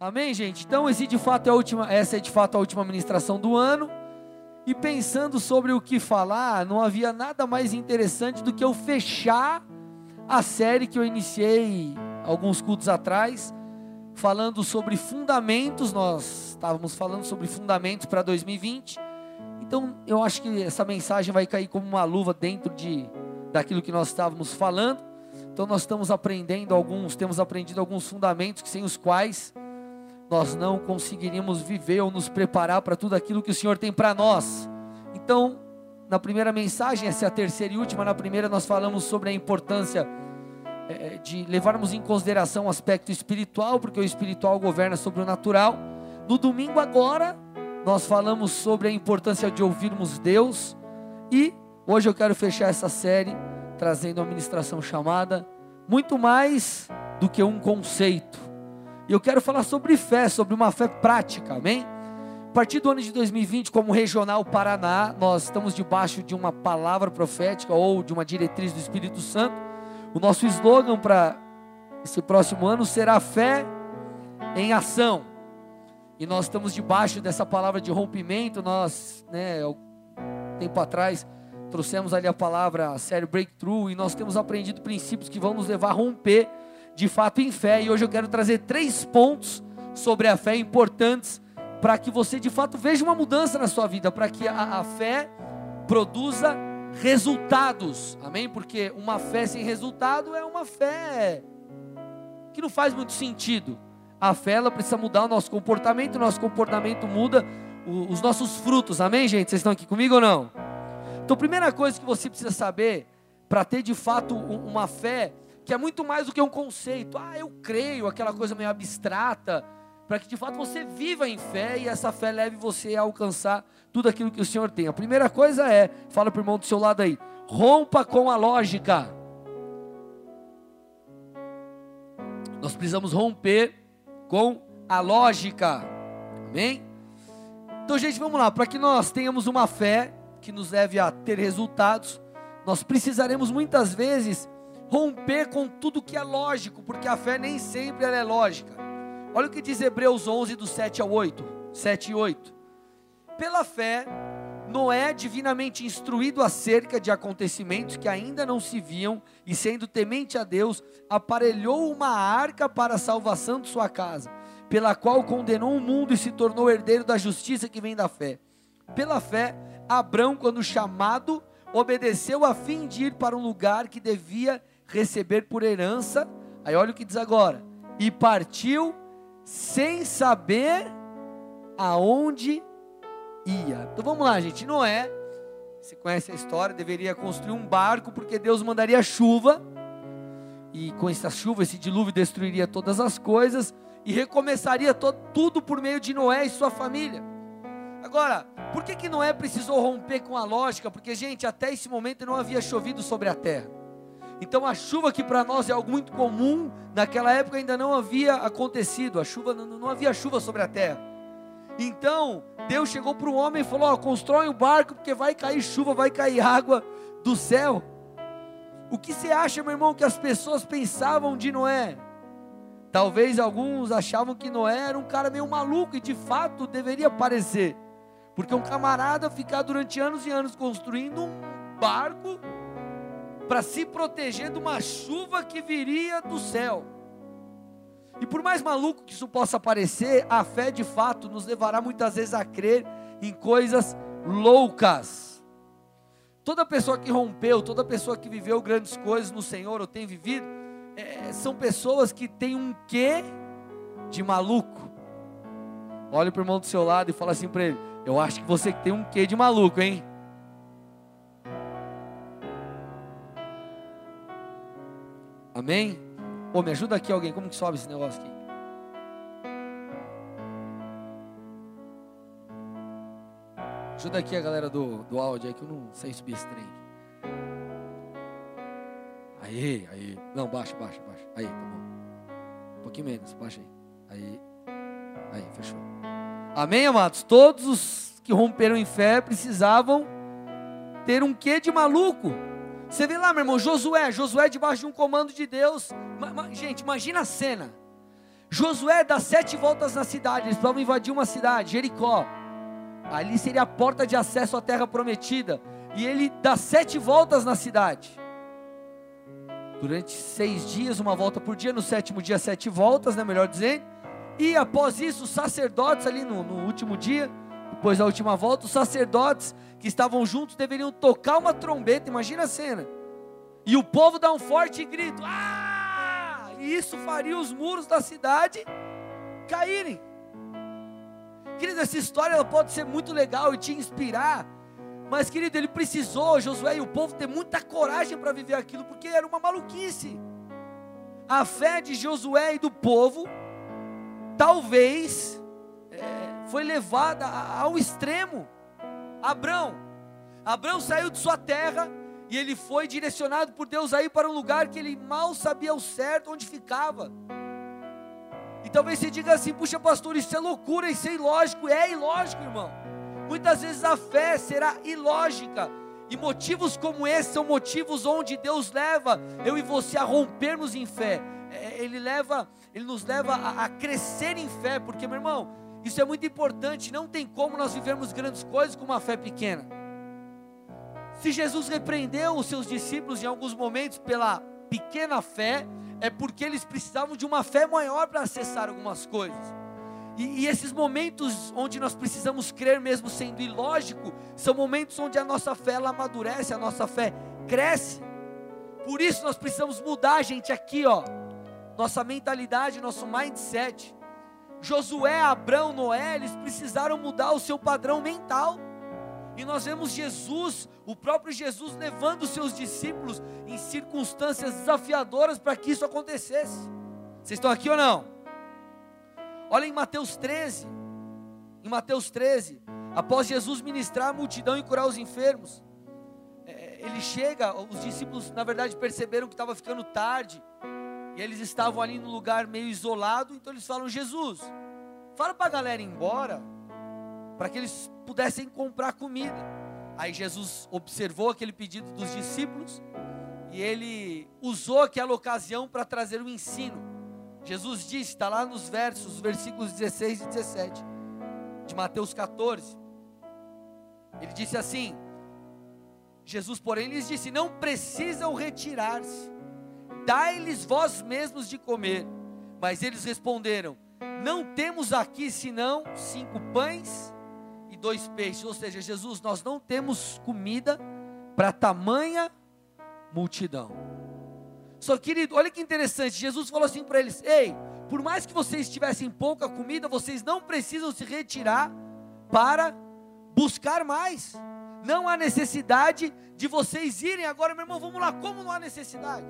Amém, gente? Então, esse de fato é a última, essa é de fato a última ministração do ano. E pensando sobre o que falar, não havia nada mais interessante do que eu fechar a série que eu iniciei alguns cultos atrás, falando sobre fundamentos. Nós estávamos falando sobre fundamentos para 2020. Então, eu acho que essa mensagem vai cair como uma luva dentro de daquilo que nós estávamos falando. Então, nós estamos aprendendo alguns, temos aprendido alguns fundamentos que sem os quais nós não conseguiríamos viver ou nos preparar para tudo aquilo que o Senhor tem para nós. Então, na primeira mensagem, essa é a terceira e última, na primeira nós falamos sobre a importância é, de levarmos em consideração o aspecto espiritual, porque o espiritual governa sobre o natural. No domingo agora, nós falamos sobre a importância de ouvirmos Deus e hoje eu quero fechar essa série trazendo uma ministração chamada Muito mais do que um conceito. E eu quero falar sobre fé, sobre uma fé prática, amém? A partir do ano de 2020, como Regional Paraná, nós estamos debaixo de uma palavra profética ou de uma diretriz do Espírito Santo. O nosso slogan para esse próximo ano será fé em ação. E nós estamos debaixo dessa palavra de rompimento. Nós, né, tempo atrás, trouxemos ali a palavra série Breakthrough e nós temos aprendido princípios que vão nos levar a romper de fato em fé. E hoje eu quero trazer três pontos sobre a fé importantes para que você de fato veja uma mudança na sua vida, para que a, a fé produza resultados. Amém? Porque uma fé sem resultado é uma fé que não faz muito sentido. A fé ela precisa mudar o nosso comportamento, o nosso comportamento muda os nossos frutos. Amém, gente? Vocês estão aqui comigo ou não? Então, primeira coisa que você precisa saber para ter de fato uma fé que é muito mais do que um conceito. Ah, eu creio, aquela coisa meio abstrata, para que de fato você viva em fé e essa fé leve você a alcançar tudo aquilo que o Senhor tem. A primeira coisa é, fala para o irmão do seu lado aí, rompa com a lógica. Nós precisamos romper com a lógica. Amém? Então, gente, vamos lá. Para que nós tenhamos uma fé que nos leve a ter resultados, nós precisaremos muitas vezes romper com tudo que é lógico, porque a fé nem sempre é lógica. Olha o que diz Hebreus 11, do 7 ao 8, 7 e 8. Pela fé, Noé, divinamente instruído acerca de acontecimentos que ainda não se viam, e sendo temente a Deus, aparelhou uma arca para a salvação de sua casa, pela qual condenou o mundo e se tornou herdeiro da justiça que vem da fé. Pela fé, Abrão, quando chamado, obedeceu a fim de ir para um lugar que devia receber por herança. Aí olha o que diz agora: e partiu sem saber aonde ia. Então vamos lá, gente. Noé, você conhece a história, deveria construir um barco porque Deus mandaria chuva. E com essa chuva, esse dilúvio destruiria todas as coisas e recomeçaria todo, tudo por meio de Noé e sua família. Agora, por que, que Noé precisou romper com a lógica? Porque, gente, até esse momento não havia chovido sobre a terra. Então a chuva que para nós é algo muito comum, naquela época ainda não havia acontecido, a chuva não, havia chuva sobre a terra. Então Deus chegou para o homem e falou: ó, constrói um barco porque vai cair chuva, vai cair água do céu. O que você acha, meu irmão, que as pessoas pensavam de Noé? Talvez alguns achavam que Noé era um cara meio maluco e de fato deveria parecer, porque um camarada ficar durante anos e anos construindo um barco para se proteger de uma chuva que viria do céu. E por mais maluco que isso possa parecer, a fé de fato nos levará muitas vezes a crer em coisas loucas. Toda pessoa que rompeu, toda pessoa que viveu grandes coisas no Senhor ou tem vivido, é, são pessoas que têm um quê de maluco. Olha para o irmão do seu lado e fala assim para ele: Eu acho que você tem um quê de maluco, hein? Amém? Pô, me ajuda aqui alguém, como que sobe esse negócio aqui? Ajuda aqui a galera do, do áudio aí que eu não sei subir esse trem. Aí, aí. Não, baixa, baixa, baixa. Aí, tá bom. Um pouquinho menos, baixa aí. Aí. Aí, fechou. Amém, amados? Todos os que romperam em fé precisavam ter um quê de maluco. Você vê lá, meu irmão, Josué, Josué debaixo de um comando de Deus. Gente, imagina a cena. Josué dá sete voltas na cidade, eles precisavam invadir uma cidade, Jericó. Ali seria a porta de acesso à terra prometida. E ele dá sete voltas na cidade. Durante seis dias, uma volta por dia, no sétimo dia, sete voltas, né, melhor dizendo. E após isso, os sacerdotes ali no, no último dia, depois da última volta, os sacerdotes que estavam juntos deveriam tocar uma trombeta, imagina a cena. E o povo dá um forte grito: Ah! E isso faria os muros da cidade caírem. Querido, essa história ela pode ser muito legal e te inspirar. Mas, querido, ele precisou, Josué e o povo, ter muita coragem para viver aquilo, porque era uma maluquice. A fé de Josué e do povo, talvez, é, foi levada ao extremo. Abrão, Abrão saiu de sua terra e ele foi direcionado por Deus aí para um lugar que ele mal sabia o certo onde ficava. E talvez você diga assim: puxa, pastor, isso é loucura, isso é ilógico. É ilógico, irmão. Muitas vezes a fé será ilógica. E motivos como esse são motivos onde Deus leva eu e você a rompermos em fé. É, ele leva, ele nos leva a, a crescer em fé, porque meu irmão, isso é muito importante. Não tem como nós vivermos grandes coisas com uma fé pequena. Se Jesus repreendeu os seus discípulos em alguns momentos pela pequena fé, é porque eles precisavam de uma fé maior para acessar algumas coisas. E, e, esses momentos onde nós precisamos crer, mesmo sendo ilógico, são momentos onde a nossa fé ela amadurece, a nossa fé cresce. Por isso nós precisamos mudar, gente, aqui, ó, nossa mentalidade, nosso mindset. Josué, Abraão, Noé, eles precisaram mudar o seu padrão mental. E nós vemos Jesus, o próprio Jesus, levando os seus discípulos em circunstâncias desafiadoras para que isso acontecesse. Vocês estão aqui ou não? Olha em Mateus 13. Em Mateus 13, após Jesus ministrar a multidão e curar os enfermos, é, ele chega, os discípulos, na verdade, perceberam que estava ficando tarde, e eles estavam ali num lugar meio isolado, então eles falam: Jesus, fala para a galera ir embora para que eles pudessem comprar comida. Aí Jesus observou aquele pedido dos discípulos e ele usou aquela ocasião para trazer um ensino. Jesus disse, está lá nos versos, versículos 16 e 17 de Mateus 14. Ele disse assim: Jesus, porém, lhes disse: Não precisam retirar-se, dai-lhes vós mesmos de comer. Mas eles responderam: Não temos aqui senão cinco pães dois peixes. Ou seja, Jesus, nós não temos comida para tamanha multidão. Só querido, olha que interessante. Jesus falou assim para eles: Ei, por mais que vocês tivessem pouca comida, vocês não precisam se retirar para buscar mais. Não há necessidade de vocês irem agora, meu irmão. Vamos lá, como não há necessidade?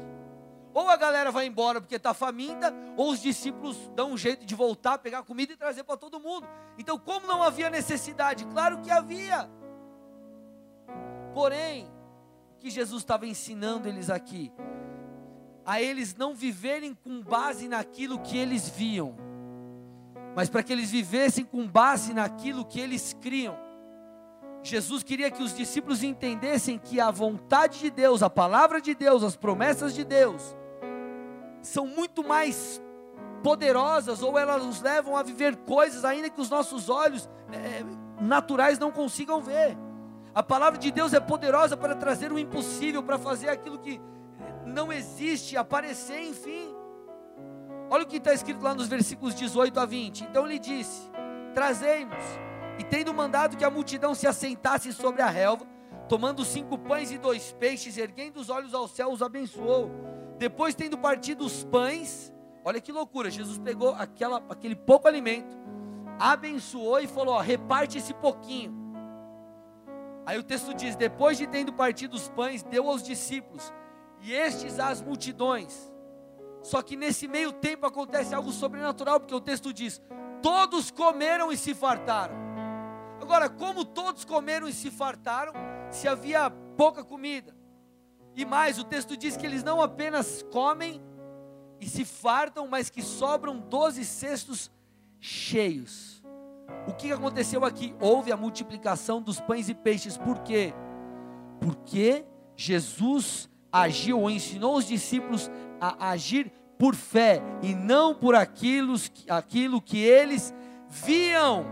Ou a galera vai embora porque está faminta, ou os discípulos dão um jeito de voltar, pegar comida e trazer para todo mundo. Então, como não havia necessidade? Claro que havia. Porém, o que Jesus estava ensinando eles aqui? A eles não viverem com base naquilo que eles viam, mas para que eles vivessem com base naquilo que eles criam. Jesus queria que os discípulos entendessem que a vontade de Deus, a palavra de Deus, as promessas de Deus, são muito mais poderosas ou elas nos levam a viver coisas ainda que os nossos olhos é, naturais não consigam ver. A palavra de Deus é poderosa para trazer o impossível, para fazer aquilo que não existe, aparecer, enfim. Olha o que está escrito lá nos versículos 18 a 20. Então ele disse: Trazei-nos, e tendo mandado que a multidão se assentasse sobre a relva, tomando cinco pães e dois peixes, erguendo os olhos ao céu, os abençoou depois, tendo partido os pães, olha que loucura, Jesus pegou aquela, aquele pouco alimento, abençoou e falou: ó, reparte esse pouquinho. Aí o texto diz: depois de tendo partido os pães, deu aos discípulos, e estes às multidões. Só que nesse meio tempo acontece algo sobrenatural, porque o texto diz: todos comeram e se fartaram. Agora, como todos comeram e se fartaram, se havia pouca comida? E mais, o texto diz que eles não apenas comem e se fartam, mas que sobram doze cestos cheios. O que aconteceu aqui? Houve a multiplicação dos pães e peixes. Por quê? Porque Jesus agiu ou ensinou os discípulos a agir por fé e não por aquilo, aquilo que eles viam.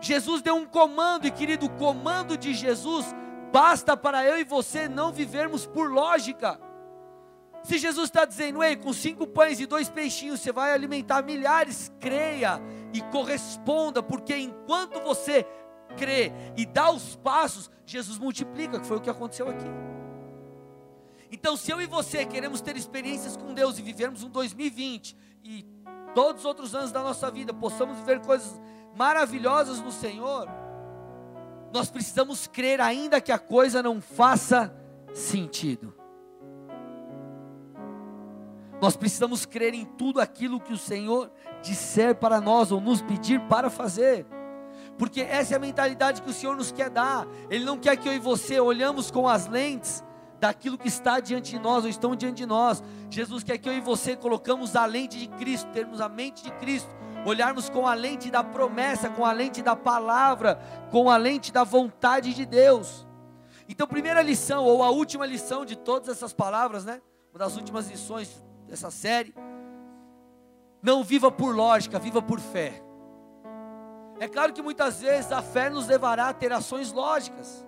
Jesus deu um comando, e querido, o comando de Jesus basta para eu e você não vivermos por lógica. Se Jesus está dizendo, ei, com cinco pães e dois peixinhos você vai alimentar milhares, creia e corresponda, porque enquanto você crê e dá os passos, Jesus multiplica, que foi o que aconteceu aqui. Então, se eu e você queremos ter experiências com Deus e vivermos um 2020 e todos os outros anos da nossa vida possamos viver coisas maravilhosas no Senhor, nós precisamos crer, ainda que a coisa não faça sentido. Nós precisamos crer em tudo aquilo que o Senhor disser para nós ou nos pedir para fazer. Porque essa é a mentalidade que o Senhor nos quer dar. Ele não quer que eu e você olhamos com as lentes daquilo que está diante de nós ou estão diante de nós. Jesus quer que eu e você colocamos a lente de Cristo, termos a mente de Cristo, olharmos com a lente da promessa, com a lente da palavra, com a lente da vontade de Deus. Então, primeira lição, ou a última lição de todas essas palavras, né? Uma das últimas lições dessa série. Não viva por lógica, viva por fé. É claro que muitas vezes a fé nos levará a ter ações lógicas.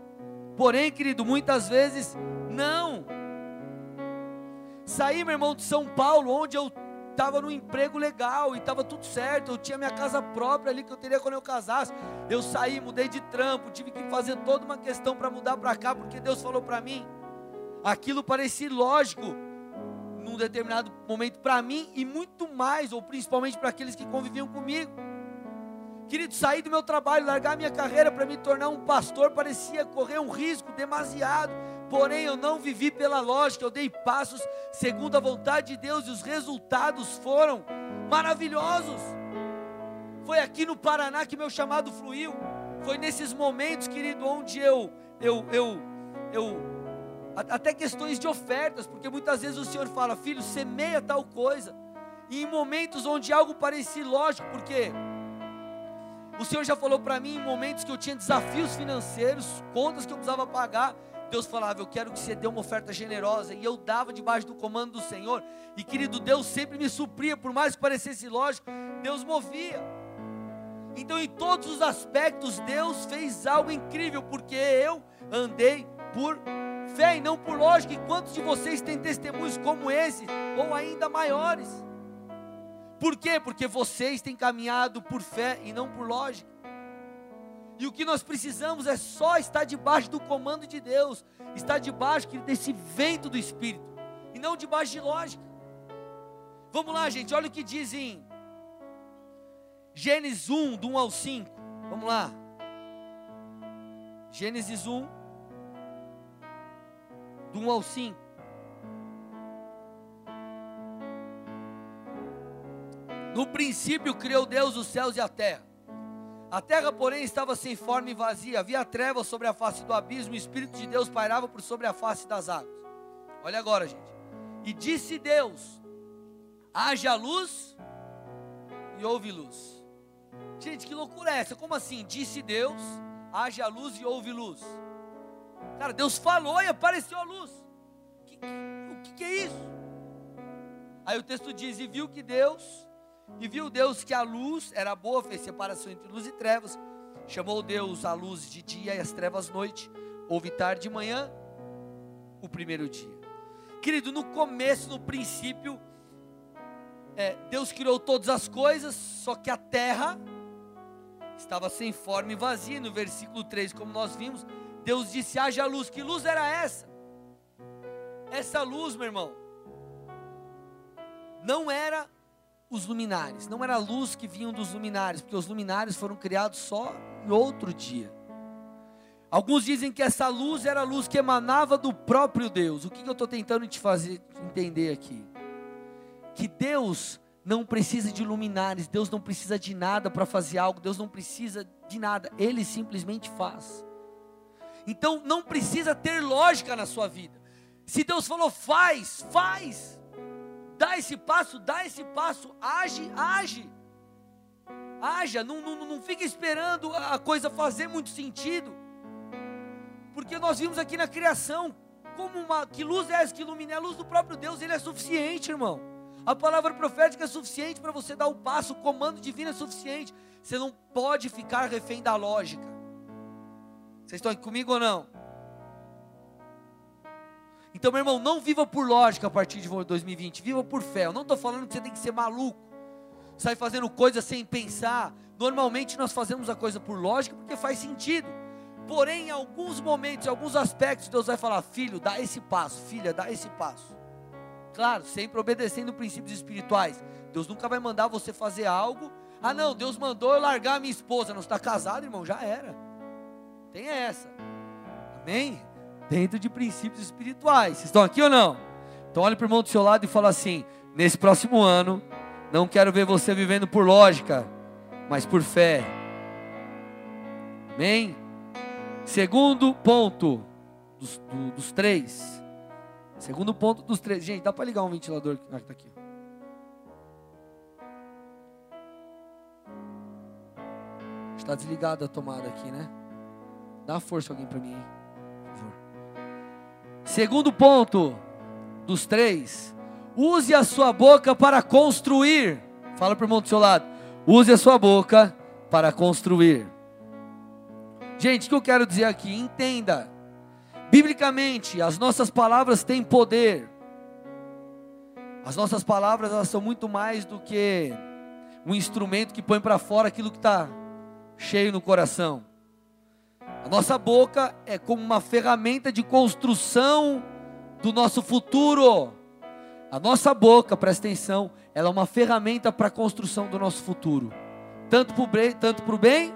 Porém, querido, muitas vezes não. Saí, meu irmão, de São Paulo, onde eu estava no emprego legal e estava tudo certo. Eu tinha minha casa própria ali que eu teria quando eu casasse. Eu saí, mudei de trampo, tive que fazer toda uma questão para mudar para cá, porque Deus falou para mim. Aquilo parecia lógico num determinado momento para mim e muito mais, ou principalmente para aqueles que conviviam comigo. Querido, sair do meu trabalho, largar minha carreira para me tornar um pastor parecia correr um risco demasiado. Porém, eu não vivi pela lógica, eu dei passos segundo a vontade de Deus e os resultados foram maravilhosos. Foi aqui no Paraná que meu chamado fluiu. Foi nesses momentos, querido, onde eu eu eu eu até questões de ofertas, porque muitas vezes o Senhor fala: "Filho, semeia tal coisa". E em momentos onde algo parecia lógico, porque o Senhor já falou para mim em momentos que eu tinha desafios financeiros, contas que eu precisava pagar. Deus falava, eu quero que você dê uma oferta generosa. E eu dava debaixo do comando do Senhor. E querido, Deus sempre me supria, por mais que parecesse lógico, Deus movia. Então, em todos os aspectos, Deus fez algo incrível, porque eu andei por fé e não por lógica. E quantos de vocês têm testemunhos como esse, ou ainda maiores? Por quê? Porque vocês têm caminhado por fé e não por lógica. E o que nós precisamos é só estar debaixo do comando de Deus, estar debaixo desse vento do Espírito, e não debaixo de lógica. Vamos lá, gente, olha o que diz em Gênesis 1, do 1 ao 5. Vamos lá. Gênesis 1, do 1 ao 5. No princípio criou Deus os céus e a terra. A terra, porém, estava sem forma e vazia. Havia trevas sobre a face do abismo, o Espírito de Deus pairava por sobre a face das águas. Olha agora, gente. E disse Deus: haja luz e houve luz. Gente, que loucura é essa? Como assim? Disse Deus: haja luz e houve luz. Cara, Deus falou e apareceu a luz. Que, que, o que, que é isso? Aí o texto diz: E viu que Deus e viu Deus que a luz era boa, fez separação entre luz e trevas. Chamou Deus a luz de dia e as trevas noite. Houve tarde e manhã, o primeiro dia. Querido, no começo, no princípio, é, Deus criou todas as coisas, só que a terra estava sem forma e vazia. No versículo 3, como nós vimos, Deus disse: haja luz. Que luz era essa? Essa luz, meu irmão, não era os luminares. Não era a luz que vinham dos luminares, porque os luminares foram criados só em outro dia. Alguns dizem que essa luz era a luz que emanava do próprio Deus. O que, que eu estou tentando te fazer entender aqui? Que Deus não precisa de luminares, Deus não precisa de nada para fazer algo, Deus não precisa de nada, Ele simplesmente faz. Então não precisa ter lógica na sua vida. Se Deus falou faz, faz dá esse passo, dá esse passo, age, age. Haja, não, não, não fica esperando a coisa fazer muito sentido. Porque nós vimos aqui na criação, como uma que luz é essa que ilumina? É a luz do próprio Deus, ele é suficiente, irmão. A palavra profética é suficiente para você dar o passo, o comando divino é suficiente. Você não pode ficar refém da lógica. Vocês estão aqui comigo ou não? Então, meu irmão, não viva por lógica a partir de 2020, viva por fé. Eu não estou falando que você tem que ser maluco, sair fazendo coisas sem pensar. Normalmente nós fazemos a coisa por lógica porque faz sentido. Porém, em alguns momentos, em alguns aspectos, Deus vai falar: filho, dá esse passo, filha, dá esse passo. Claro, sempre obedecendo princípios espirituais. Deus nunca vai mandar você fazer algo. Ah, não, Deus mandou eu largar a minha esposa. Não está casado, irmão? Já era. Tem essa. Amém? Dentro de princípios espirituais. Vocês estão aqui ou não? Então olhe para o irmão do seu lado e fala assim: nesse próximo ano, não quero ver você vivendo por lógica, mas por fé. Amém? Segundo ponto dos, do, dos três. Segundo ponto dos três. Gente, dá para ligar um ventilador que está aqui. Está desligada a tomada aqui, né? Dá força alguém para mim, hein? Segundo ponto dos três. Use a sua boca para construir. Fala para o irmão do seu lado. Use a sua boca para construir. Gente, o que eu quero dizer aqui? Entenda Biblicamente, as nossas palavras têm poder. As nossas palavras elas são muito mais do que um instrumento que põe para fora aquilo que está cheio no coração. A nossa boca é como uma ferramenta de construção do nosso futuro. A nossa boca, presta atenção, ela é uma ferramenta para a construção do nosso futuro, tanto para o bem, tanto para o bem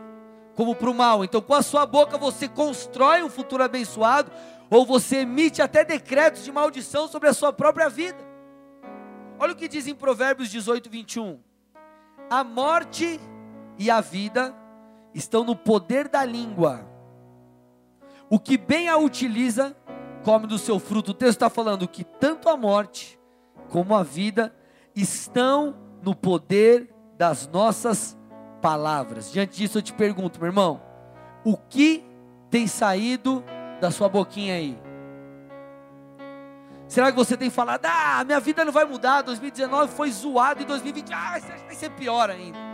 como para o mal. Então, com a sua boca você constrói um futuro abençoado, ou você emite até decretos de maldição sobre a sua própria vida. Olha o que diz em Provérbios 18, 21. A morte e a vida estão no poder da língua. O que bem a utiliza, come do seu fruto. O texto está falando que tanto a morte como a vida estão no poder das nossas palavras. Diante disso eu te pergunto, meu irmão, o que tem saído da sua boquinha aí? Será que você tem falado, ah, minha vida não vai mudar, 2019 foi zoado e 2020, ah, vai ser pior ainda.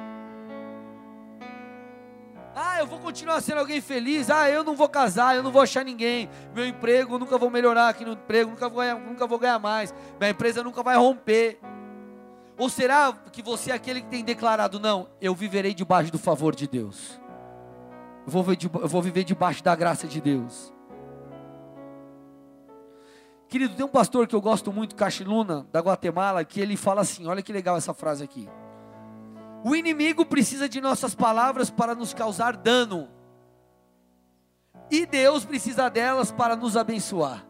Ah, eu vou continuar sendo alguém feliz. Ah, eu não vou casar, eu não vou achar ninguém. Meu emprego, nunca vou melhorar aqui no emprego, nunca vou nunca vou ganhar mais. Minha empresa nunca vai romper. Ou será que você é aquele que tem declarado, não, eu viverei debaixo do favor de Deus? Eu vou, eu vou viver debaixo da graça de Deus. Querido, tem um pastor que eu gosto muito, Cachiluna, da Guatemala, que ele fala assim: olha que legal essa frase aqui. O inimigo precisa de nossas palavras para nos causar dano, e Deus precisa delas para nos abençoar.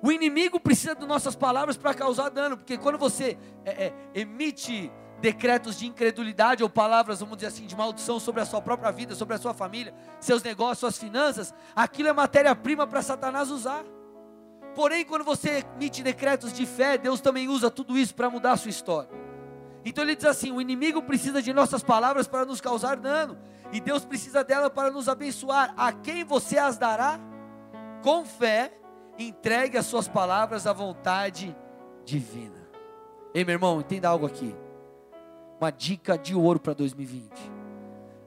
O inimigo precisa de nossas palavras para causar dano, porque quando você é, é, emite decretos de incredulidade ou palavras, vamos dizer assim, de maldição sobre a sua própria vida, sobre a sua família, seus negócios, suas finanças, aquilo é matéria-prima para Satanás usar. Porém, quando você emite decretos de fé, Deus também usa tudo isso para mudar a sua história. Então ele diz assim: o inimigo precisa de nossas palavras para nos causar dano, e Deus precisa dela para nos abençoar. A quem você as dará? Com fé entregue as suas palavras à vontade divina. Ei, meu irmão, entenda algo aqui. Uma dica de ouro para 2020.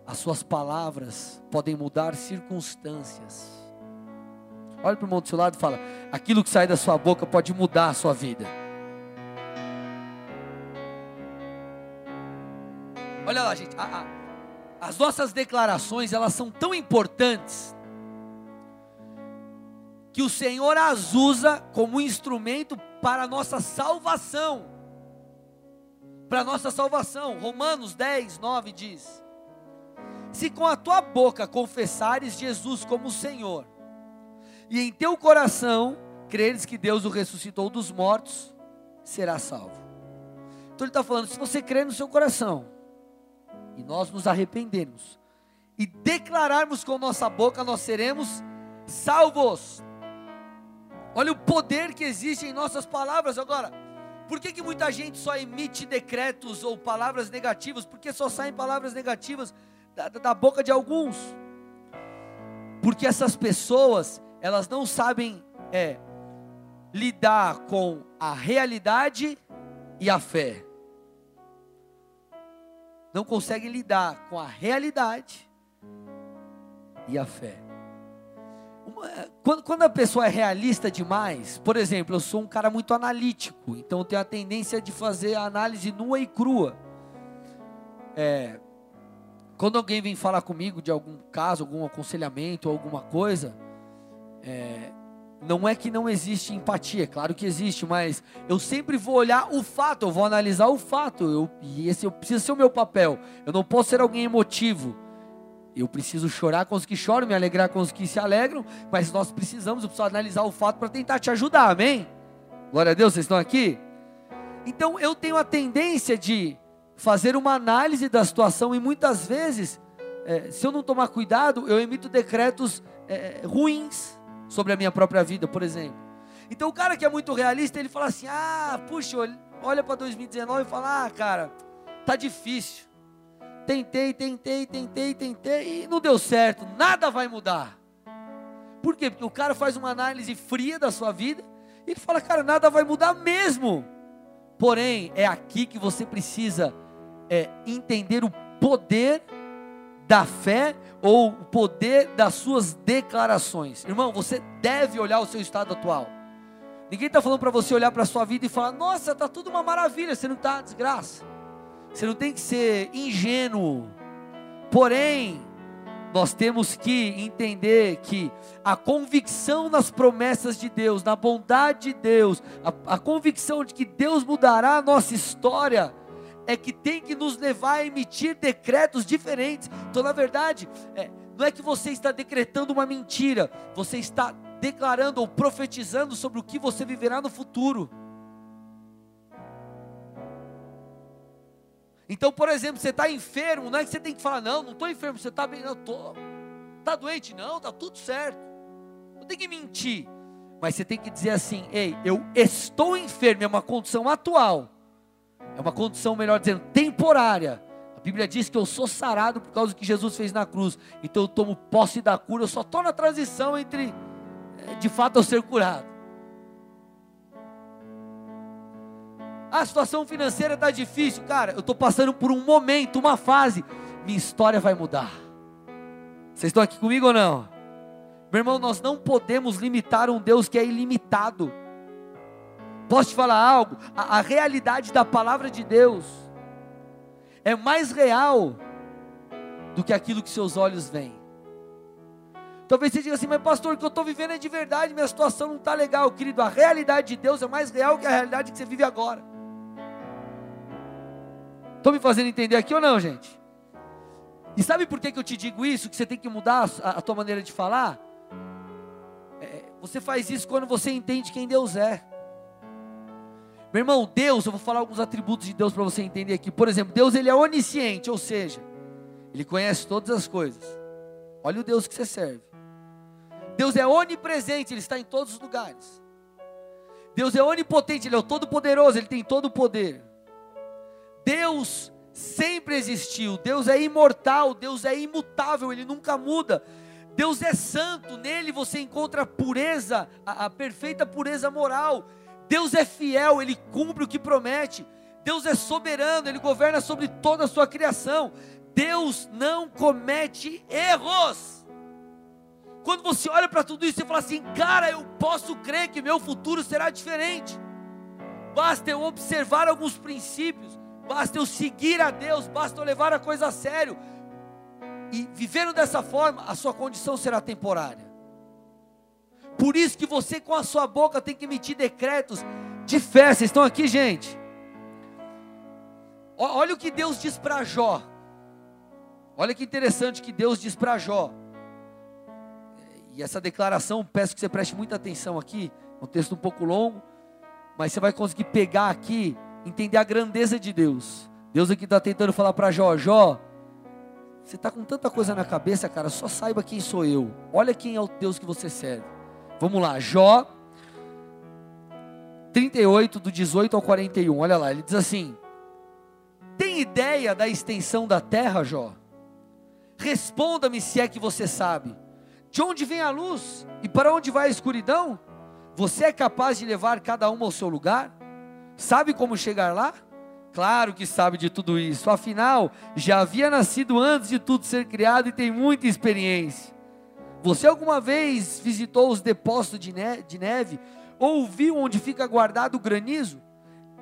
As suas palavras podem mudar circunstâncias. Olha para o irmão do seu lado e fala: aquilo que sai da sua boca pode mudar a sua vida. Olha lá, gente. A, a, as nossas declarações elas são tão importantes que o Senhor as usa como instrumento para a nossa salvação. Para a nossa salvação. Romanos 10, 9 diz: Se com a tua boca confessares Jesus como Senhor, e em teu coração creres que Deus o ressuscitou dos mortos, será salvo. Então ele está falando: se você crer no seu coração, e nós nos arrependermos, e declararmos com nossa boca, nós seremos salvos. Olha o poder que existe em nossas palavras agora. Por que, que muita gente só emite decretos ou palavras negativas? Porque só saem palavras negativas da, da boca de alguns. Porque essas pessoas, elas não sabem é, lidar com a realidade e a fé. Não conseguem lidar com a realidade e a fé. Quando, quando a pessoa é realista demais, por exemplo, eu sou um cara muito analítico, então eu tenho a tendência de fazer a análise nua e crua. É, quando alguém vem falar comigo de algum caso, algum aconselhamento, alguma coisa, é, não é que não existe empatia, claro que existe, mas eu sempre vou olhar o fato, eu vou analisar o fato, eu, e esse eu preciso ser o meu papel. Eu não posso ser alguém emotivo. Eu preciso chorar com os que choram, me alegrar com os que se alegram, mas nós precisamos, eu preciso analisar o fato para tentar te ajudar, amém? Glória a Deus, vocês estão aqui? Então eu tenho a tendência de fazer uma análise da situação e muitas vezes, é, se eu não tomar cuidado, eu emito decretos é, ruins sobre a minha própria vida, por exemplo. Então o cara que é muito realista, ele fala assim: ah, puxa, olha para 2019 e fala: ah, cara, tá difícil. Tentei, tentei, tentei, tentei e não deu certo, nada vai mudar. Por quê? Porque o cara faz uma análise fria da sua vida e ele fala, cara, nada vai mudar mesmo. Porém, é aqui que você precisa é, entender o poder da fé ou o poder das suas declarações. Irmão, você deve olhar o seu estado atual. Ninguém está falando para você olhar para a sua vida e falar, nossa, está tudo uma maravilha, você não está desgraça. Você não tem que ser ingênuo. Porém, nós temos que entender que a convicção nas promessas de Deus, na bondade de Deus, a, a, convicção de que Deus mudará a nossa história, é que tem que nos levar a emitir decretos diferentes. Então, na verdade, é, não é que você está decretando uma mentira, você está declarando ou profetizando sobre o que você viverá no futuro. Então, por exemplo, você está enfermo, não é que você tem que falar, não, não estou enfermo, você está bem, não, estou. Está doente? Não, está tudo certo. Não tem que mentir. Mas você tem que dizer assim: ei, eu estou enfermo, é uma condição atual. É uma condição, melhor dizendo, temporária. A Bíblia diz que eu sou sarado por causa do que Jesus fez na cruz. Então eu tomo posse da cura, eu só estou na transição entre, eh, de fato, eu ser curado. a situação financeira está difícil, cara, eu estou passando por um momento, uma fase, minha história vai mudar. Vocês estão aqui comigo ou não? Meu irmão, nós não podemos limitar um Deus que é ilimitado. Posso te falar algo? A, a realidade da palavra de Deus é mais real do que aquilo que seus olhos veem. Talvez você diga assim, mas pastor, o que eu estou vivendo é de verdade, minha situação não está legal, querido. A realidade de Deus é mais real que a realidade que você vive agora. Estão me fazendo entender aqui ou não, gente? E sabe por que, que eu te digo isso? Que você tem que mudar a, a tua maneira de falar? É, você faz isso quando você entende quem Deus é. Meu irmão, Deus, eu vou falar alguns atributos de Deus para você entender aqui. Por exemplo, Deus ele é onisciente, ou seja, ele conhece todas as coisas. Olha o Deus que você serve. Deus é onipresente, ele está em todos os lugares. Deus é onipotente, ele é o todo-poderoso, ele tem todo o poder. Deus sempre existiu, Deus é imortal, Deus é imutável, Ele nunca muda. Deus é santo, nele você encontra a pureza, a, a perfeita pureza moral. Deus é fiel, Ele cumpre o que promete. Deus é soberano, Ele governa sobre toda a sua criação. Deus não comete erros. Quando você olha para tudo isso e fala assim, cara, eu posso crer que meu futuro será diferente. Basta eu observar alguns princípios, basta eu seguir a Deus, basta eu levar a coisa a sério. E vivendo dessa forma, a sua condição será temporária. Por isso que você com a sua boca tem que emitir decretos de fé. Vocês estão aqui, gente? Olha o que Deus diz para Jó. Olha que interessante que Deus diz para Jó. E essa declaração, peço que você preste muita atenção aqui. É um texto um pouco longo, mas você vai conseguir pegar aqui entender a grandeza de Deus. Deus aqui está tentando falar para Jó: Jó, você está com tanta coisa na cabeça, cara, só saiba quem sou eu. Olha quem é o Deus que você serve. Vamos lá, Jó 38, do 18 ao 41. Olha lá, ele diz assim: Tem ideia da extensão da terra, Jó? Responda-me se é que você sabe. De onde vem a luz e para onde vai a escuridão? Você é capaz de levar cada uma ao seu lugar? Sabe como chegar lá? Claro que sabe de tudo isso, afinal, já havia nascido antes de tudo ser criado e tem muita experiência. Você alguma vez visitou os depósitos de, de neve ou viu onde fica guardado o granizo?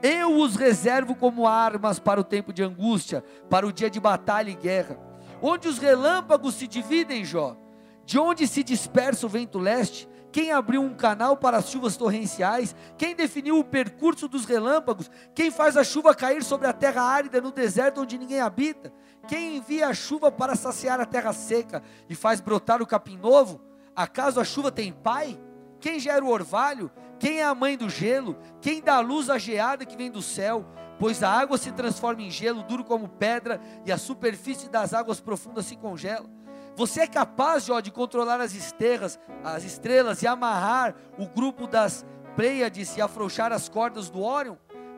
Eu os reservo como armas para o tempo de angústia, para o dia de batalha e guerra. Onde os relâmpagos se dividem, Jó? De onde se dispersa o vento leste? Quem abriu um canal para as chuvas torrenciais? Quem definiu o percurso dos relâmpagos? Quem faz a chuva cair sobre a terra árida no deserto onde ninguém habita? Quem envia a chuva para saciar a terra seca e faz brotar o capim novo? Acaso a chuva tem pai? Quem gera o orvalho? Quem é a mãe do gelo? Quem dá luz à geada que vem do céu? Pois a água se transforma em gelo, duro como pedra, e a superfície das águas profundas se congela. Você é capaz, Jó, de controlar as estrelas, as estrelas e amarrar o grupo das Pleiades e afrouxar as cordas do Órion?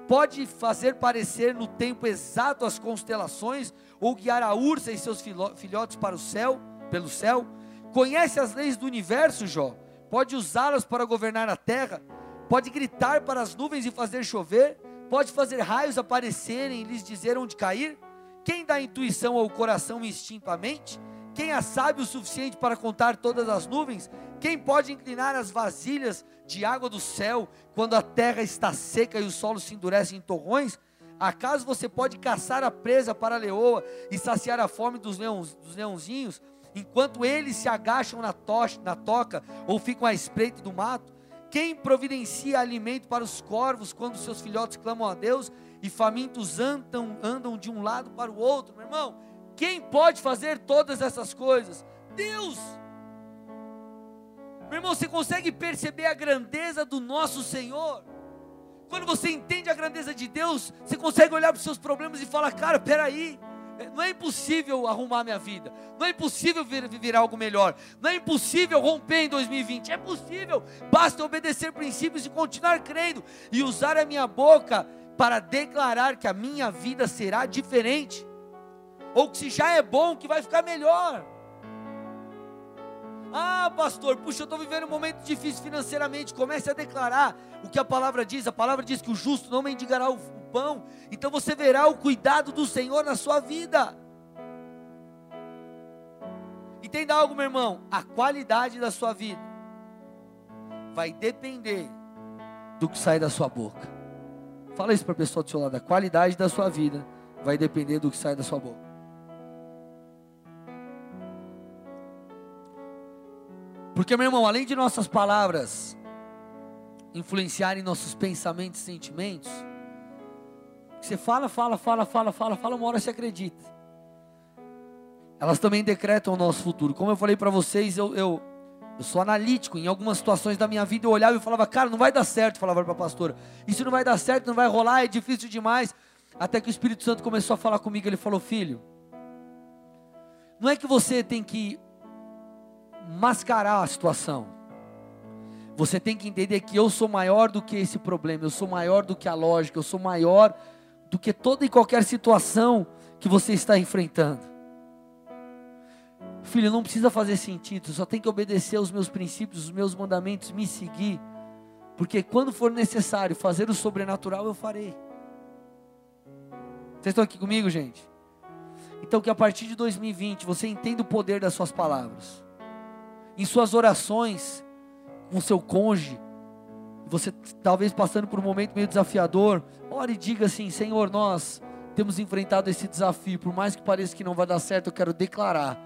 Pode fazer parecer no tempo exato as constelações ou guiar a ursa e seus filhotes para o céu, pelo céu? Conhece as leis do universo, Jó? Pode usá-las para governar a terra? Pode gritar para as nuvens e fazer chover? Pode fazer raios aparecerem e lhes dizer onde cair? Quem dá intuição ao coração e instinto à mente? Quem é sábio o suficiente para contar todas as nuvens? Quem pode inclinar as vasilhas de água do céu quando a terra está seca e o solo se endurece em torrões? Acaso você pode caçar a presa para a leoa e saciar a fome dos, leões, dos leãozinhos, enquanto eles se agacham na, tocha, na toca ou ficam à espreita do mato? Quem providencia alimento para os corvos quando seus filhotes clamam a Deus e famintos andam, andam de um lado para o outro? Meu irmão, quem pode fazer todas essas coisas? Deus. Meu irmão, você consegue perceber a grandeza do nosso Senhor? Quando você entende a grandeza de Deus, você consegue olhar para os seus problemas e falar: Cara, peraí, não é impossível arrumar minha vida, não é impossível viver algo melhor, não é impossível romper em 2020, é possível, basta obedecer princípios e continuar crendo e usar a minha boca para declarar que a minha vida será diferente ou que se já é bom, que vai ficar melhor. Ah, pastor, puxa, eu estou vivendo um momento difícil financeiramente. Comece a declarar o que a palavra diz. A palavra diz que o justo não mendigará o pão. Então você verá o cuidado do Senhor na sua vida. Entenda algo, meu irmão. A qualidade da sua vida vai depender do que sai da sua boca. Fala isso para a pessoa do seu lado. A qualidade da sua vida vai depender do que sai da sua boca. Porque, meu irmão, além de nossas palavras influenciarem nossos pensamentos e sentimentos, você fala, fala, fala, fala, fala, fala, uma hora você acredita. Elas também decretam o nosso futuro. Como eu falei para vocês, eu, eu, eu sou analítico. Em algumas situações da minha vida eu olhava e falava, cara, não vai dar certo. Falava para a pastora, isso não vai dar certo, não vai rolar, é difícil demais. Até que o Espírito Santo começou a falar comigo. Ele falou, filho, não é que você tem que mascarar a situação. Você tem que entender que eu sou maior do que esse problema, eu sou maior do que a lógica, eu sou maior do que toda e qualquer situação que você está enfrentando. Filho, não precisa fazer sentido, só tem que obedecer aos meus princípios, os meus mandamentos, me seguir, porque quando for necessário fazer o sobrenatural, eu farei. Vocês estão aqui comigo, gente? Então, que a partir de 2020 você entenda o poder das suas palavras em suas orações com seu cônjuge, você talvez passando por um momento meio desafiador, ore e diga assim: Senhor, nós temos enfrentado esse desafio, por mais que pareça que não vai dar certo, eu quero declarar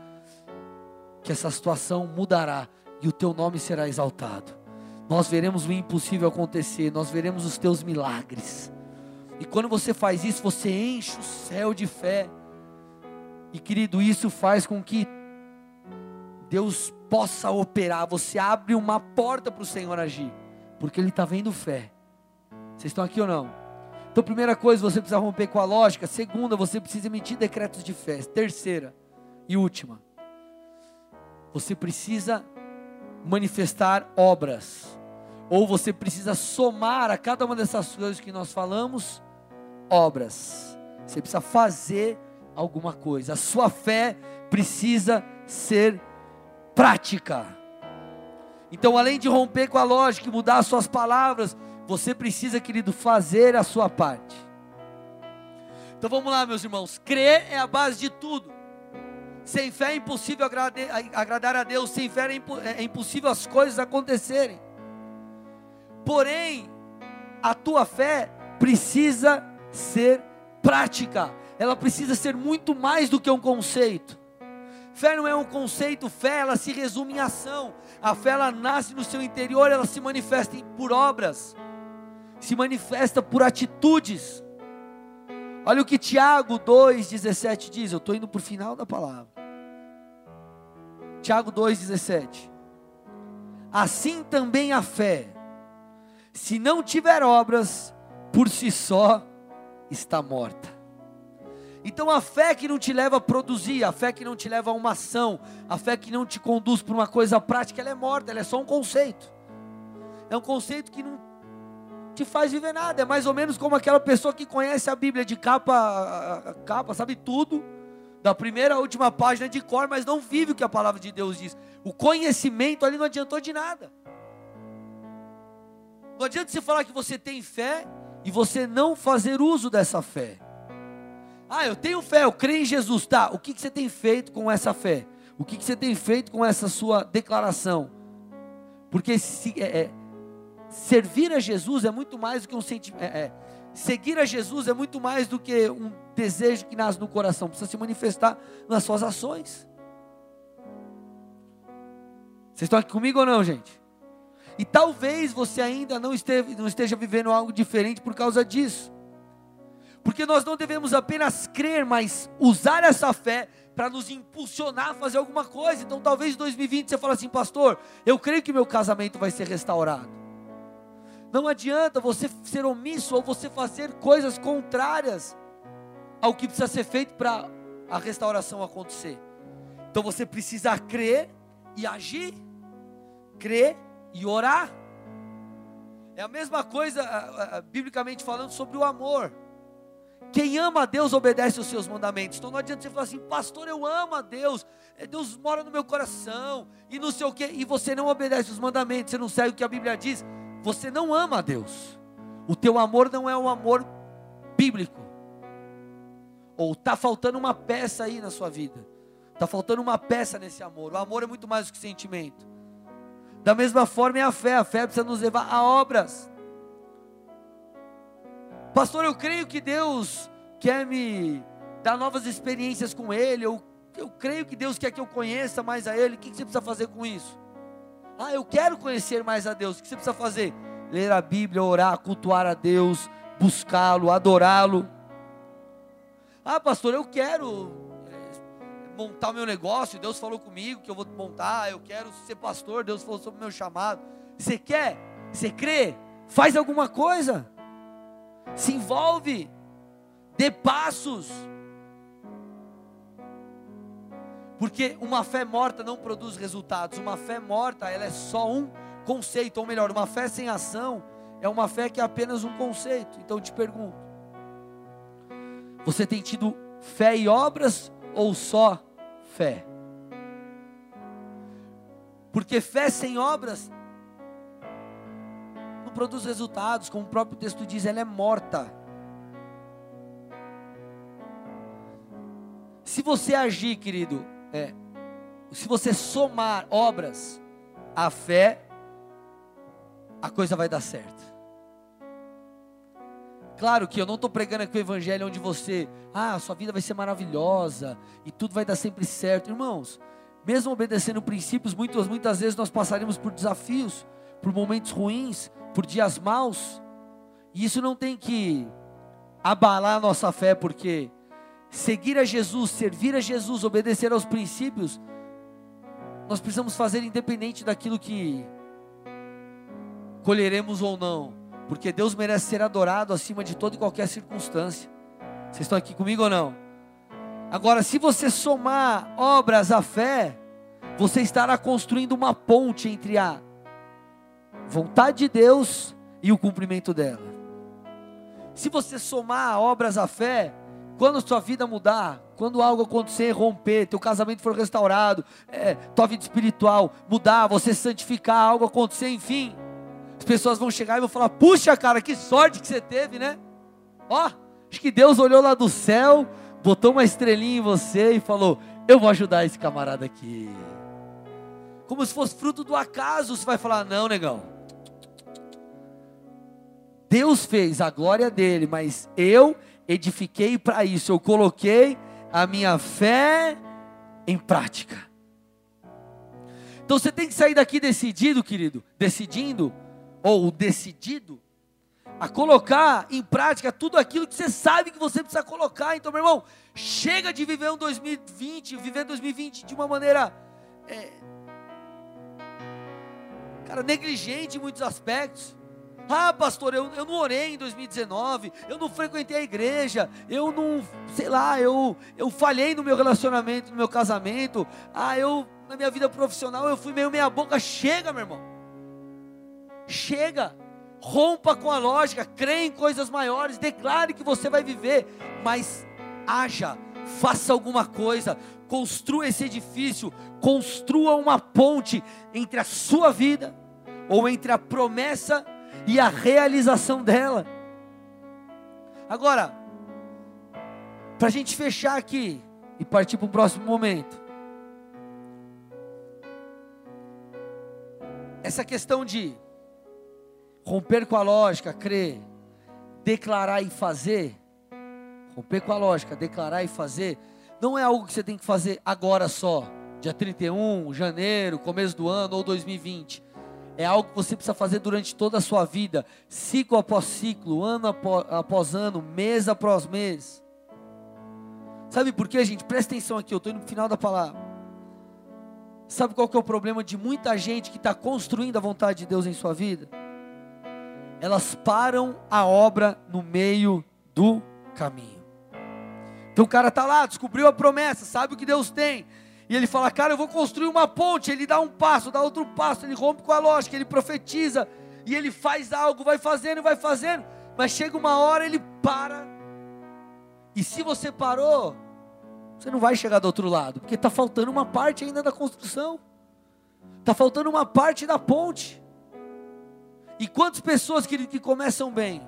que essa situação mudará e o teu nome será exaltado. Nós veremos o impossível acontecer, nós veremos os teus milagres. E quando você faz isso, você enche o céu de fé. E querido, isso faz com que Deus possa operar, você abre uma porta para o Senhor agir, porque Ele está vendo fé. Vocês estão aqui ou não? Então, primeira coisa, você precisa romper com a lógica. Segunda, você precisa emitir decretos de fé. Terceira e última, você precisa manifestar obras, ou você precisa somar a cada uma dessas coisas que nós falamos, obras. Você precisa fazer alguma coisa. A sua fé precisa ser prática. Então, além de romper com a lógica e mudar as suas palavras, você precisa, querido, fazer a sua parte. Então vamos lá, meus irmãos. Crer é a base de tudo. Sem fé é impossível agradar a Deus, sem fé é, é impossível as coisas acontecerem. Porém, a tua fé precisa ser prática, ela precisa ser muito mais do que um conceito. Fé não é um conceito, fé ela se resume em ação. A fé ela nasce no seu interior, ela se manifesta por obras, se manifesta por atitudes. Olha o que Tiago 2,17 diz. Eu estou indo para o final da palavra. Tiago 2,17. Assim também a fé, se não tiver obras, por si só está morta. Então a fé que não te leva a produzir, a fé que não te leva a uma ação, a fé que não te conduz para uma coisa prática, ela é morta, ela é só um conceito. É um conceito que não te faz viver nada. É mais ou menos como aquela pessoa que conhece a Bíblia de capa a capa, sabe tudo, da primeira à última página de cor, mas não vive o que a palavra de Deus diz. O conhecimento ali não adiantou de nada. Não adianta você falar que você tem fé e você não fazer uso dessa fé. Ah, eu tenho fé, eu creio em Jesus. Tá, o que, que você tem feito com essa fé? O que, que você tem feito com essa sua declaração? Porque se, é, é, servir a Jesus é muito mais do que um sentimento. É, é, seguir a Jesus é muito mais do que um desejo que nasce no coração, precisa se manifestar nas suas ações. Vocês estão aqui comigo ou não, gente? E talvez você ainda não, esteve, não esteja vivendo algo diferente por causa disso. Porque nós não devemos apenas crer, mas usar essa fé para nos impulsionar a fazer alguma coisa. Então, talvez em 2020 você fale assim, pastor, eu creio que meu casamento vai ser restaurado. Não adianta você ser omisso ou você fazer coisas contrárias ao que precisa ser feito para a restauração acontecer. Então você precisa crer e agir, crer e orar. É a mesma coisa, biblicamente falando, sobre o amor. Quem ama a Deus obedece os seus mandamentos. Então não adianta você falar assim, pastor, eu amo a Deus, é, Deus mora no meu coração, e não sei o que, e você não obedece os mandamentos, você não segue o que a Bíblia diz, você não ama a Deus. O teu amor não é um amor bíblico. Ou está faltando uma peça aí na sua vida. Está faltando uma peça nesse amor. O amor é muito mais do que sentimento. Da mesma forma é a fé. A fé precisa nos levar a obras. Pastor, eu creio que Deus quer me dar novas experiências com Ele. Eu, eu creio que Deus quer que eu conheça mais a Ele. O que você precisa fazer com isso? Ah, eu quero conhecer mais a Deus. O que você precisa fazer? Ler a Bíblia, orar, cultuar a Deus, buscá-lo, adorá-lo. Ah, pastor, eu quero é, montar o meu negócio. Deus falou comigo que eu vou montar. Eu quero ser pastor. Deus falou sobre o meu chamado. Você quer? Você crê? Faz alguma coisa. Se envolve. Dê passos. Porque uma fé morta não produz resultados. Uma fé morta, ela é só um conceito, ou melhor, uma fé sem ação é uma fé que é apenas um conceito. Então eu te pergunto: você tem tido fé e obras ou só fé? Porque fé sem obras não produz resultados, como o próprio texto diz, ela é morta. Se você agir, querido, é, se você somar obras à fé, a coisa vai dar certo. Claro que eu não estou pregando aqui o evangelho onde você, ah, sua vida vai ser maravilhosa e tudo vai dar sempre certo. Irmãos, mesmo obedecendo princípios, muitas, muitas vezes nós passaremos por desafios, por momentos ruins, por dias maus. E isso não tem que abalar a nossa fé, porque seguir a Jesus, servir a Jesus, obedecer aos princípios, nós precisamos fazer independente daquilo que colheremos ou não, porque Deus merece ser adorado acima de toda e qualquer circunstância. Vocês estão aqui comigo ou não? Agora, se você somar obras à fé, você estará construindo uma ponte entre a vontade de Deus e o cumprimento dela. Se você somar obras à fé, Quando sua vida mudar, quando algo acontecer, romper, teu casamento for restaurado, é, tua vida espiritual mudar, você santificar, algo acontecer, enfim, as pessoas vão chegar e vão falar: Puxa, cara, que sorte que você teve, né? Ó, acho que Deus olhou lá do céu, botou uma estrelinha em você e falou: Eu vou ajudar esse camarada aqui. Como se fosse fruto do acaso, você vai falar: Não, negão. Deus fez a glória dele, mas eu edifiquei para isso, eu coloquei a minha fé em prática. Então você tem que sair daqui decidido, querido, decidindo, ou decidido, a colocar em prática tudo aquilo que você sabe que você precisa colocar. Então, meu irmão, chega de viver um 2020, viver 2020 de uma maneira, é, cara, negligente em muitos aspectos. Ah, pastor, eu, eu não orei em 2019, eu não frequentei a igreja, eu não, sei lá, eu, eu falhei no meu relacionamento, no meu casamento, ah, eu, na minha vida profissional, eu fui meio meia boca. Chega, meu irmão. Chega. Rompa com a lógica, crê em coisas maiores, declare que você vai viver, mas haja, faça alguma coisa, construa esse edifício, construa uma ponte entre a sua vida, ou entre a promessa e a realização dela. Agora, para a gente fechar aqui e partir para o próximo momento, essa questão de romper com a lógica, crer, declarar e fazer, romper com a lógica, declarar e fazer, não é algo que você tem que fazer agora só, dia 31, janeiro, começo do ano ou 2020 é algo que você precisa fazer durante toda a sua vida, ciclo após ciclo, ano após ano, mês após mês. Sabe por quê, gente? Presta atenção aqui, eu estou indo para o final da palavra. Sabe qual que é o problema de muita gente que está construindo a vontade de Deus em sua vida? Elas param a obra no meio do caminho. Então o cara está lá, descobriu a promessa, sabe o que Deus tem, e ele fala, cara, eu vou construir uma ponte. Ele dá um passo, dá outro passo, ele rompe com a lógica, ele profetiza, e ele faz algo, vai fazendo, vai fazendo, mas chega uma hora, ele para. E se você parou, você não vai chegar do outro lado, porque está faltando uma parte ainda da construção, está faltando uma parte da ponte. E quantas pessoas que, que começam bem,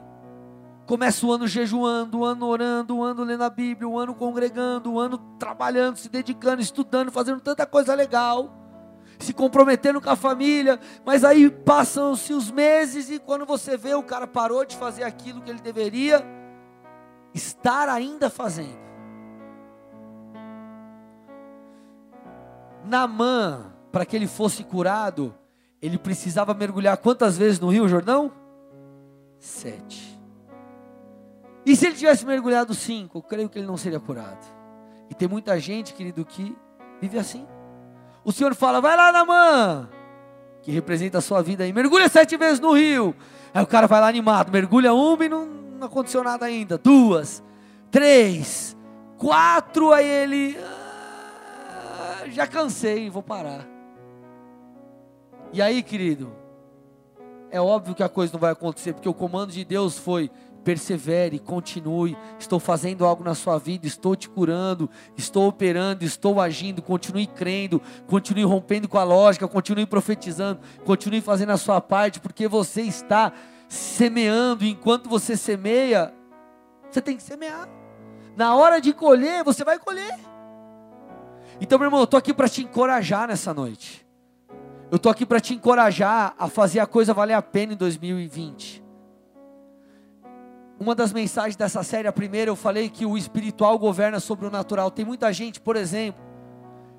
Começa o ano jejuando, o ano orando, o ano lendo a Bíblia, o ano congregando, o ano trabalhando, se dedicando, estudando, fazendo tanta coisa legal, se comprometendo com a família, mas aí passam-se os meses e quando você vê o cara parou de fazer aquilo que ele deveria estar ainda fazendo. Namã, para que ele fosse curado, ele precisava mergulhar quantas vezes no Rio Jordão? Sete. E se ele tivesse mergulhado cinco, eu creio que ele não seria curado. E tem muita gente, querido, que vive assim. O Senhor fala, vai lá, Namã, que representa a sua vida aí, mergulha sete vezes no rio. Aí o cara vai lá animado, mergulha uma e não, não aconteceu nada ainda. Duas, três, quatro, aí ele. Ah, já cansei, vou parar. E aí, querido, é óbvio que a coisa não vai acontecer, porque o comando de Deus foi: persevere, continue. Estou fazendo algo na sua vida, estou te curando, estou operando, estou agindo. Continue crendo, continue rompendo com a lógica, continue profetizando, continue fazendo a sua parte, porque você está semeando. Enquanto você semeia, você tem que semear. Na hora de colher, você vai colher. Então, meu irmão, eu estou aqui para te encorajar nessa noite. Eu estou aqui para te encorajar a fazer a coisa valer a pena em 2020 uma das mensagens dessa série, a primeira, eu falei que o espiritual governa sobre o natural. Tem muita gente, por exemplo,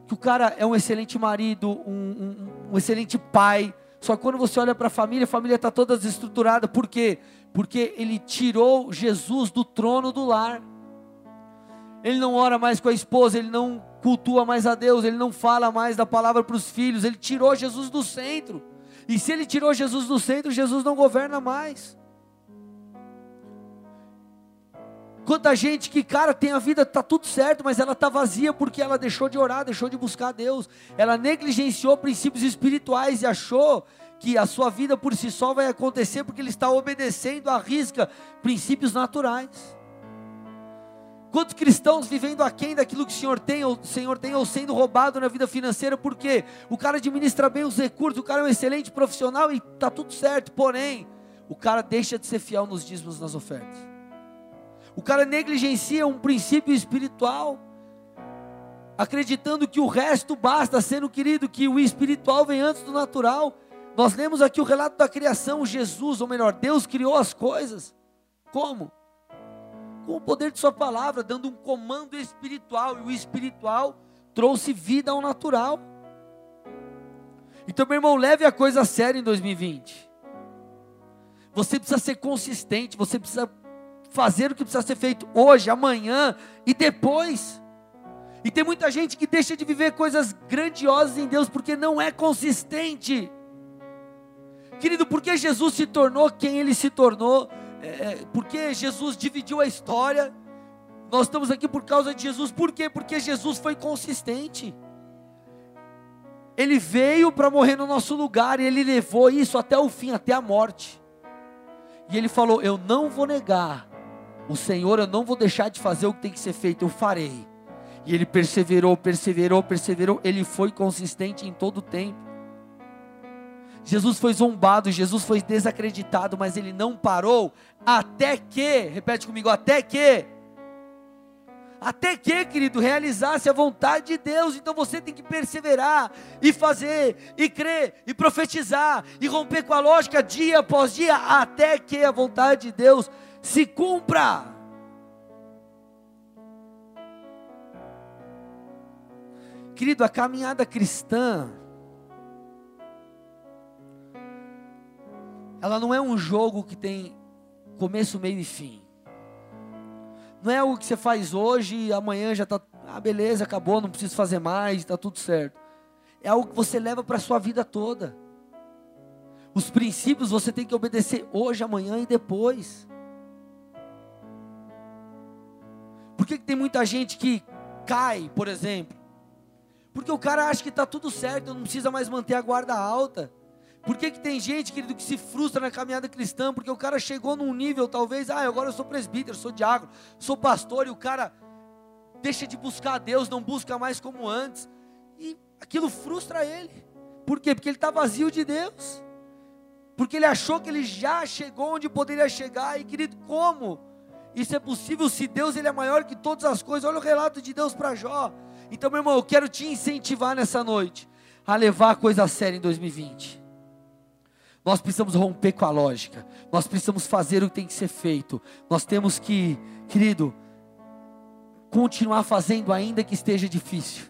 que o cara é um excelente marido, um, um, um excelente pai, só que quando você olha para a família, a família está toda desestruturada. Por quê? Porque ele tirou Jesus do trono do lar. Ele não ora mais com a esposa, ele não cultua mais a Deus, ele não fala mais da palavra para os filhos, ele tirou Jesus do centro. E se ele tirou Jesus do centro, Jesus não governa mais. Quanta gente que, cara, tem a vida, tá tudo certo, mas ela tá vazia porque ela deixou de orar, deixou de buscar Deus. Ela negligenciou princípios espirituais e achou que a sua vida por si só vai acontecer porque ele está obedecendo à risca princípios naturais. Quantos cristãos vivendo aquém daquilo que o Senhor tem, ou, o Senhor tem, ou sendo roubado na vida financeira, porque o cara administra bem os recursos, o cara é um excelente profissional e está tudo certo, porém, o cara deixa de ser fiel nos dízimos, nas ofertas. O cara negligencia um princípio espiritual, acreditando que o resto basta, sendo querido que o espiritual vem antes do natural. Nós lemos aqui o relato da criação, Jesus, ou melhor, Deus criou as coisas. Como? com o poder de Sua palavra, dando um comando espiritual, e o espiritual trouxe vida ao natural. Então, meu irmão, leve a coisa a sério em 2020. Você precisa ser consistente, você precisa fazer o que precisa ser feito hoje, amanhã e depois. E tem muita gente que deixa de viver coisas grandiosas em Deus porque não é consistente. Querido, porque Jesus se tornou quem ele se tornou? É, é, porque Jesus dividiu a história. Nós estamos aqui por causa de Jesus. Por quê? Porque Jesus foi consistente. Ele veio para morrer no nosso lugar e ele levou isso até o fim, até a morte. E ele falou: Eu não vou negar o Senhor, eu não vou deixar de fazer o que tem que ser feito, eu farei. E ele perseverou, perseverou, perseverou. Ele foi consistente em todo o tempo. Jesus foi zombado, Jesus foi desacreditado, mas ele não parou até que, repete comigo, até que, até que, querido, realizasse a vontade de Deus. Então você tem que perseverar e fazer, e crer, e profetizar, e romper com a lógica dia após dia, até que a vontade de Deus se cumpra. Querido, a caminhada cristã, ela não é um jogo que tem começo, meio e fim. Não é algo que você faz hoje e amanhã já está, ah, beleza, acabou, não preciso fazer mais, está tudo certo. É algo que você leva para a sua vida toda. Os princípios você tem que obedecer hoje, amanhã e depois. Por que, que tem muita gente que cai, por exemplo? Porque o cara acha que está tudo certo, não precisa mais manter a guarda alta. Por que, que tem gente, querido, que se frustra na caminhada cristã? Porque o cara chegou num nível, talvez, ah, agora eu sou presbítero, sou diácono, sou pastor, e o cara deixa de buscar a Deus, não busca mais como antes. E aquilo frustra ele. Por quê? Porque ele está vazio de Deus. Porque ele achou que ele já chegou onde poderia chegar. E querido, como? Isso é possível se Deus ele é maior que todas as coisas. Olha o relato de Deus para Jó. Então, meu irmão, eu quero te incentivar nessa noite a levar a coisa a sério em 2020. Nós precisamos romper com a lógica. Nós precisamos fazer o que tem que ser feito. Nós temos que, querido, continuar fazendo ainda que esteja difícil.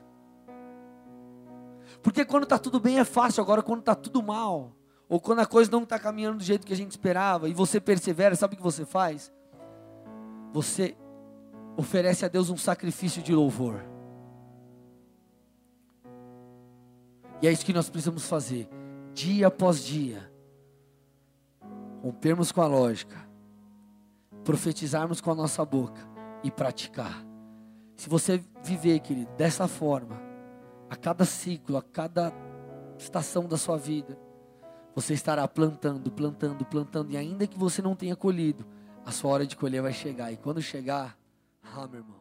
Porque quando está tudo bem é fácil, agora quando está tudo mal, ou quando a coisa não está caminhando do jeito que a gente esperava, e você persevera, sabe o que você faz? Você oferece a Deus um sacrifício de louvor. E é isso que nós precisamos fazer, dia após dia rompermos com a lógica, profetizarmos com a nossa boca e praticar. Se você viver, querido, dessa forma, a cada ciclo, a cada estação da sua vida, você estará plantando, plantando, plantando, e ainda que você não tenha colhido, a sua hora de colher vai chegar. E quando chegar, ah, meu irmão,